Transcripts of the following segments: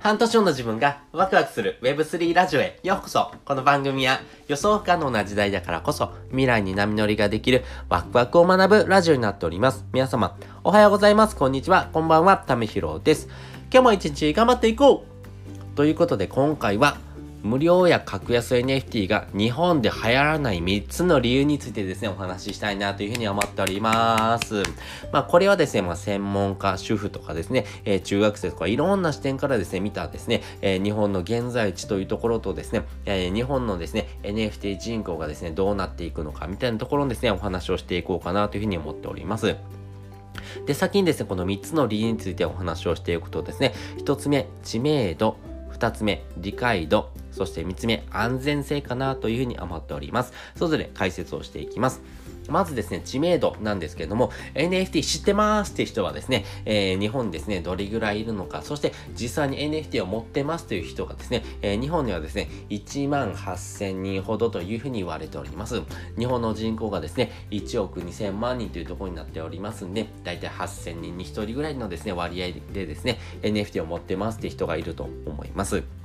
半年後の自分がワクワクする Web3 ラジオへようこそこの番組は予想不可能な時代だからこそ未来に波乗りができるワクワクを学ぶラジオになっております。皆様、おはようございます。こんにちは。こんばんは。ためひろです。今日も一日頑張っていこうということで今回は無料や格安 NFT が日本で流行らない3つの理由についてですね、お話ししたいなというふうに思っております。まあ、これはですね、まあ、専門家、主婦とかですね、えー、中学生とかいろんな視点からですね、見たですね、えー、日本の現在地というところとですね、えー、日本のですね、NFT 人口がですね、どうなっていくのかみたいなところにですね、お話をしていこうかなというふうに思っております。で、先にですね、この3つの理由についてお話をしていくとですね、1つ目、知名度、2つ目、理解度、そして3つ目、安全性かなというふうに思っております。それぞれ解説をしていきます。まずですね、知名度なんですけれども、NFT 知ってますって人はですね、えー、日本ですね、どれぐらいいるのか、そして実際に NFT を持ってますという人がですね、えー、日本にはですね、1万8000人ほどというふうに言われております。日本の人口がですね、1億2000万人というところになっておりますんで、だいたい8000人に1人ぐらいのですね、割合でですね、NFT を持ってますって人がいると思います。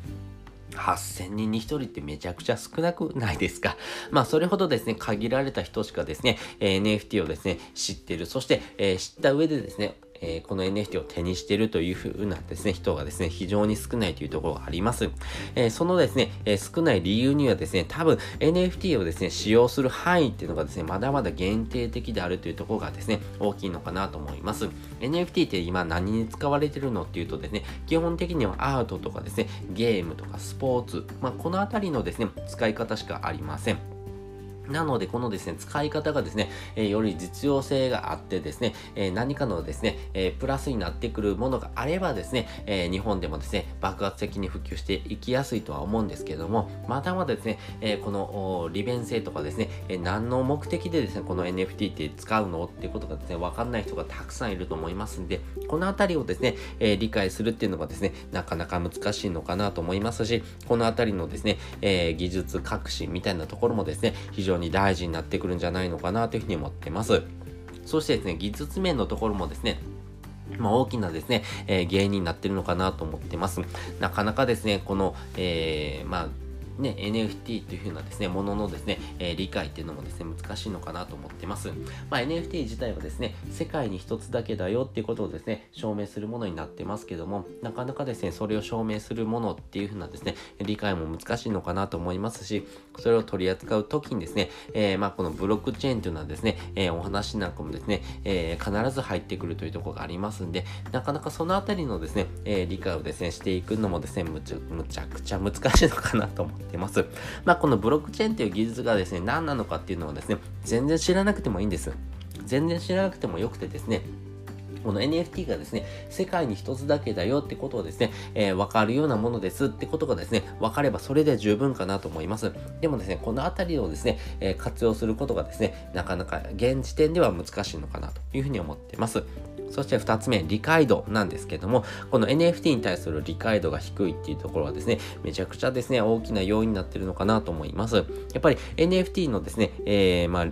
8000人に1人ってめちゃくちゃ少なくないですか？まあ、それほどですね、限られた人しかですね、え NFT をですね、知ってる。そして、えー、知った上でですね、えー、この NFT を手にしてるというふうなですね、人がですね、非常に少ないというところがあります。えー、そのですね、えー、少ない理由にはですね、多分 NFT をですね、使用する範囲っていうのがですね、まだまだ限定的であるというところがですね、大きいのかなと思います。NFT って今何に使われてるのっていうとですね、基本的にはアートとかですね、ゲームとかスポーツ、まあ、このあたりのですね、使い方しかありません。なので、このですね、使い方がですね、えー、より実用性があってですね、えー、何かのですね、えー、プラスになってくるものがあればですね、え日本でもですね、爆発的に普及していきやすいとは思うんですけれども、まだまだですね、えこの利便性とかですね、え何の目的でですね、この NFT って使うのっていうことがですね、わかんない人がたくさんいると思いますんで、このあたりをですね、え理解するっていうのがですね、なかなか難しいのかなと思いますし、このあたりのですね、え技術革新みたいなところもですね、非常に大事になってくるんじゃないのかなというふうに思ってます。そしてですね、技術面のところもですね、まあ、大きなですね、えー、原因になってるのかなと思ってます。なかなかですね、この、えー、まあ、ね、NFT というふうなですね、もののですね、えー、理解っていうのもですね、難しいのかなと思ってます。まあ、NFT 自体はですね、世界に一つだけだよっていうことをですね、証明するものになってますけども、なかなかですね、それを証明するものっていうふうなですね、理解も難しいのかなと思いますし、それを取り扱うときにですね、えー、まあ、このブロックチェーンというのはですね、えー、お話なんかもですね、えー、必ず入ってくるというところがありますんで、なかなかそのあたりのですね、え理解をですね、していくのもですね、むちゃくちゃ難しいのかなと思ってってます。まあ、このブロックチェーンという技術がですね、何なのかっていうのはですね、全然知らなくてもいいんです。全然知らなくてもよくてですね、この NFT がですね、世界に一つだけだよってことをですね、えー、わかるようなものですってことがですね、わかればそれで十分かなと思います。でもですね、このあたりをですね、えー、活用することがですね、なかなか現時点では難しいのかなというふうに思っています。そして2つ目、理解度なんですけども、この NFT に対する理解度が低いっていうところはですね、めちゃくちゃですね、大きな要因になってるのかなと思います。やっぱり NFT のですね、えー、まあ、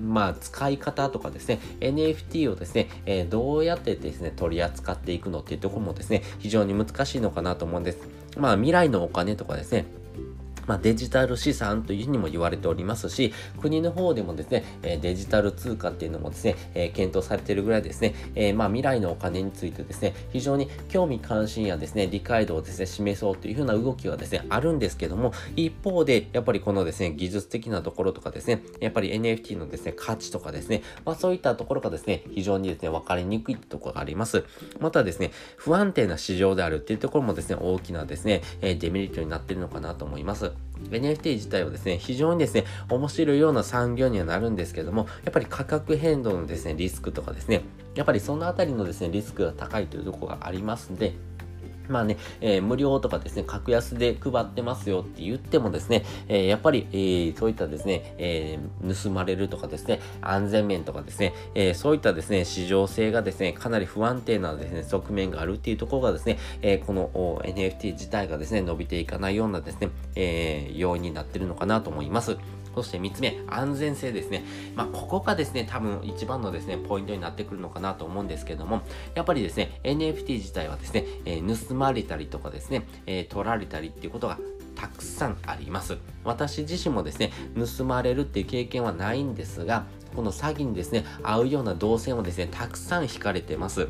まあ、使い方とかですね、NFT をですね、えー、どうやってですね、取り扱っていくのっていうところもですね、非常に難しいのかなと思うんです。まあ、未来のお金とかですね、まあ、デジタル資産というふうにも言われておりますし、国の方でもですね、えデジタル通貨っていうのもですね、え検討されているぐらいですね、えまあ、未来のお金についてですね、非常に興味関心やですね、理解度をですね、示そうというふうな動きはですね、あるんですけども、一方で、やっぱりこのですね、技術的なところとかですね、やっぱり NFT のですね、価値とかですね、まあそういったところがですね、非常にですね、分かりにくいところがあります。またですね、不安定な市場であるっていうところもですね、大きなですね、えデメリットになっているのかなと思います。NFT 自体はですね、非常にですね、面白いような産業にはなるんですけども、やっぱり価格変動のですね、リスクとかですね、やっぱりそのあたりのですね、リスクが高いというところがありますんで、まあね、えー、無料とかですね、格安で配ってますよって言ってもですね、えー、やっぱり、えー、そういったですね、え盗まれるとかですね、安全面とかですね、えそういったですね、市場性がですね、かなり不安定なですね、側面があるっていうところがですね、えこの NFT 自体がですね、伸びていかないようなですね、え要因になってるのかなと思います。そして3つ目、安全性ですね。まあ、ここがですね、多分一番のですね、ポイントになってくるのかなと思うんですけども、やっぱりですね、NFT 自体はですね、えー、盗まれたりとかですね、えー、取られたりっていうことがたくさんあります。私自身もですね、盗まれるっていう経験はないんですが、この詐欺にですね、合うような動線をですね、たくさん引かれてます。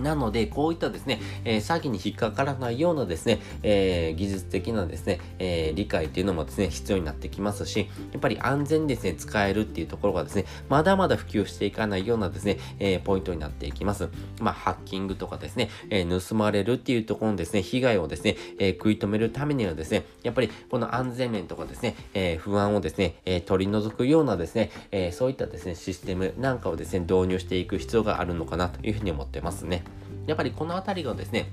なので、こういったですね、えー、詐欺に引っかからないようなですね、えー、技術的なですね、えー、理解っていうのもですね、必要になってきますし、やっぱり安全にですね、使えるっていうところがですね、まだまだ普及していかないようなですね、えポイントになっていきます。まあ、ハッキングとかですね、え盗まれるっていうところのですね、被害をですね、え食い止めるためにはですね、やっぱりこの安全面とかですね、え不安をですね、え取り除くようなですね、えそういったですね、システムなんかをですね、導入していく必要があるのかなというふうに思ってますね。やっぱりこのあたりがですね、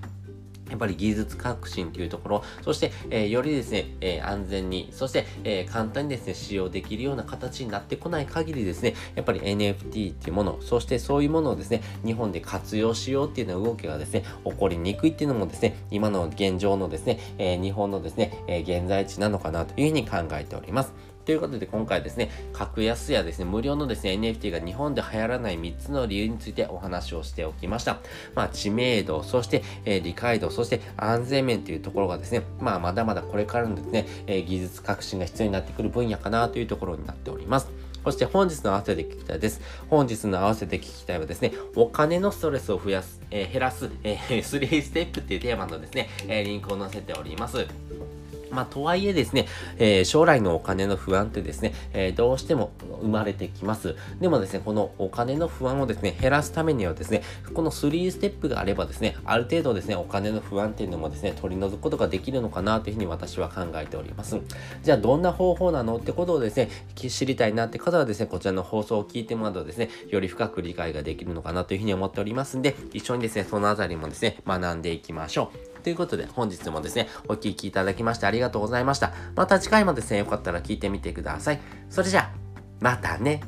やっぱり技術革新というところ、そして、えー、よりですね、えー、安全に、そして、えー、簡単にですね、使用できるような形になってこない限りですね、やっぱり NFT っていうもの、そしてそういうものをですね、日本で活用しようっていうような動きがですね、起こりにくいっていうのもですね、今の現状のですね、え日本のですね、え現在地なのかなというふうに考えております。ということで今回ですね、格安やですね、無料のですね、NFT が日本で流行らない3つの理由についてお話をしておきました。まあ、知名度、そして、えー、理解度、そして安全面というところがですね、まあ、まだまだこれからのですね、えー、技術革新が必要になってくる分野かなというところになっております。そして本日の合わせて聞きたいです。本日の合わせて聞きたいはですね、お金のストレスを増やす、えー、減らす、えー、3ステップっていうテーマのですね、え、リンクを載せております。まあ、とはいえですね、えー、将来のお金の不安ってですね、えー、どうしても生まれてきます。でもですね、このお金の不安をですね、減らすためにはですね、この3ステップがあればですね、ある程度ですね、お金の不安っていうのもですね、取り除くことができるのかなというふうに私は考えております。じゃあ、どんな方法なのってことをですね、知りたいなって方はですね、こちらの放送を聞いてもらうとですね、より深く理解ができるのかなというふうに思っておりますんで、一緒にですね、そのあたりもですね、学んでいきましょう。ということで、本日もですね、お聴きいただきましてありがとうございました。また次回もですね、よかったら聞いてみてください。それじゃあ、またね。